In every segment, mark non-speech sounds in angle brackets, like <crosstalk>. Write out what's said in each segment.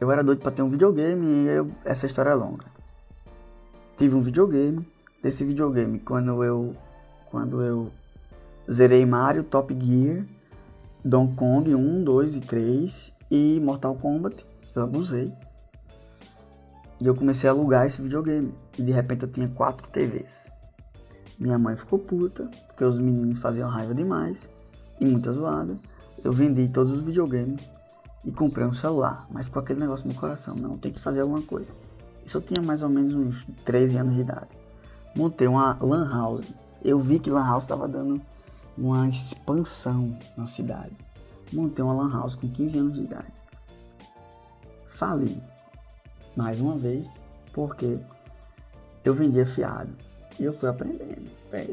eu era doido pra ter um videogame e eu, essa história é longa. Tive um videogame. Desse videogame, quando eu. Quando eu zerei Mario, Top Gear, Donkey Kong 1, 2 e 3 e Mortal Kombat, eu abusei. E eu comecei a alugar esse videogame. E de repente eu tinha quatro TVs. Minha mãe ficou puta, porque os meninos faziam raiva demais e muita zoada. Eu vendi todos os videogames e comprei um celular, mas com aquele negócio no coração, não, tem que fazer alguma coisa. Isso eu tinha mais ou menos uns 13 anos de idade. Montei uma lan house. Eu vi que lan house estava dando uma expansão na cidade. Montei uma lan house com 15 anos de idade. Falei, mais uma vez, porque eu vendia fiado. E eu fui aprendendo. É.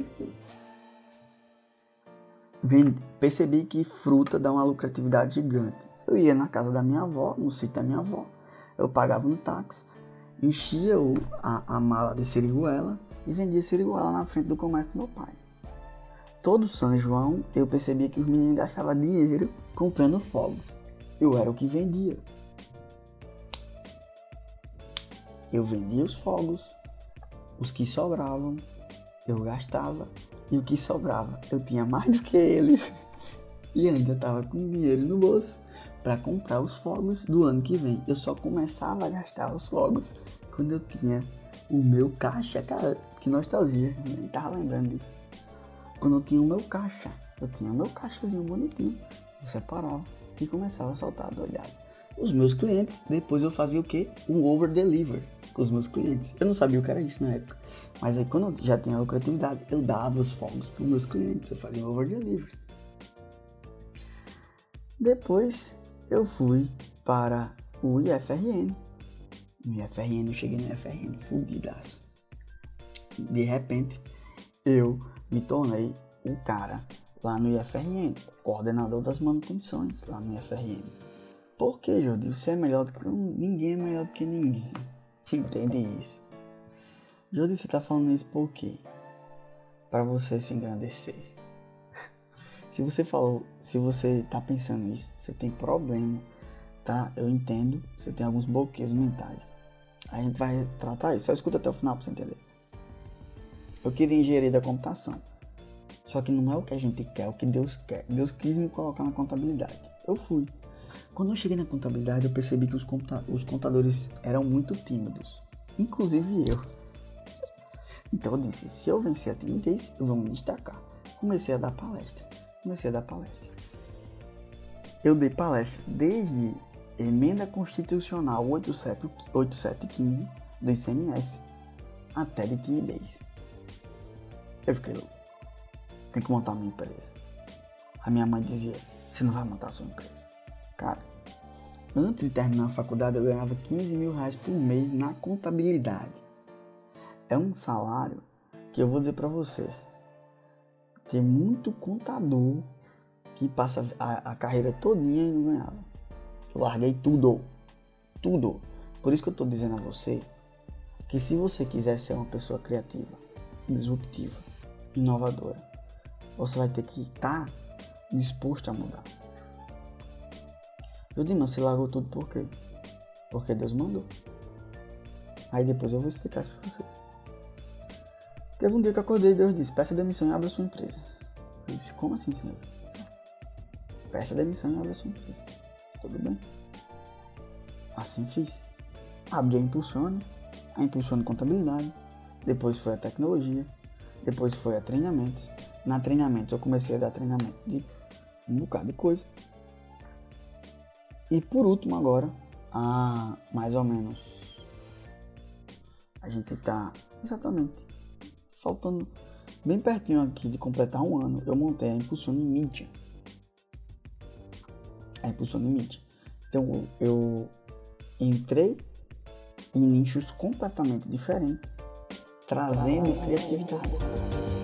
Percebi que fruta dá uma lucratividade gigante. Eu ia na casa da minha avó, no sítio da minha avó. Eu pagava um táxi, enchia o, a, a mala de seriguela e vendia seriguela na frente do comércio do meu pai. Todo São João eu percebia que os meninos gastavam dinheiro comprando fogos. Eu era o que vendia. Eu vendia os fogos, os que sobravam eu gastava e o que sobrava eu tinha mais do que eles <laughs> e ainda estava com dinheiro no bolso para comprar os fogos do ano que vem. Eu só começava a gastar os fogos quando eu tinha o meu caixa, cara, que nostalgia, nem tava lembrando disso. Quando eu tinha o meu caixa, eu tinha o meu caixazinho bonitinho, eu separava e começava a soltar a olhada. Os meus clientes, depois eu fazia o que? Um over deliver com os meus clientes. Eu não sabia o que era isso na época. Mas aí quando eu já tinha lucratividade, eu dava os fogos para os meus clientes, eu fazia over delivery. Depois eu fui para o IFRN. No IFRN, eu cheguei no IFRN fudidaço. De repente, eu me tornei o cara lá no IFRN, coordenador das manutenções lá no IFRN. Por que, Jordi? Você é melhor do que ninguém é melhor do que ninguém. Entende isso? Jodi, você tá falando isso por quê? Para você se engrandecer. Se você falou, se você tá pensando isso, você tem problema, tá? Eu entendo, você tem alguns bloqueios mentais. A gente vai tratar isso. Só escuta até o final pra você entender. Eu queria engenharia da computação. Só que não é o que a gente quer, é o que Deus quer. Deus quis me colocar na contabilidade. Eu fui. Quando eu cheguei na contabilidade, eu percebi que os, os contadores eram muito tímidos. Inclusive eu. Então eu disse, se eu vencer a timidez, eu vou me destacar. Comecei a dar palestra. Comecei a dar palestra. Eu dei palestra desde emenda constitucional 8715 do ICMS até de timidez. Eu fiquei louco. Tem que montar minha empresa. A minha mãe dizia, você não vai montar sua empresa. Cara, antes de terminar a faculdade eu ganhava 15 mil reais por mês na contabilidade é um salário que eu vou dizer para você. Tem muito contador que passa a, a carreira todinha e não ganhava. Eu larguei tudo. Tudo. Por isso que eu tô dizendo a você que se você quiser ser uma pessoa criativa, disruptiva, inovadora, você vai ter que estar tá disposto a mudar. Eu digo, mas você largou tudo por quê? Porque Deus mandou. Aí depois eu vou explicar isso pra você. Teve um dia que eu acordei e Deus disse: Peça demissão e abra sua empresa. Eu disse: Como assim, Senhor? Peça demissão e abra sua empresa. Tudo bem. Assim fiz. Abri a Impulsione, a Impulsione Contabilidade, depois foi a tecnologia, depois foi a treinamento. Na treinamento eu comecei a dar treinamento de um bocado de coisa. E por último agora, a mais ou menos a gente tá exatamente faltando bem pertinho aqui de completar um ano, eu montei a Impulsione Mídia. A Impulsione Mídia. Então eu entrei em nichos completamente diferentes, trazendo criatividade.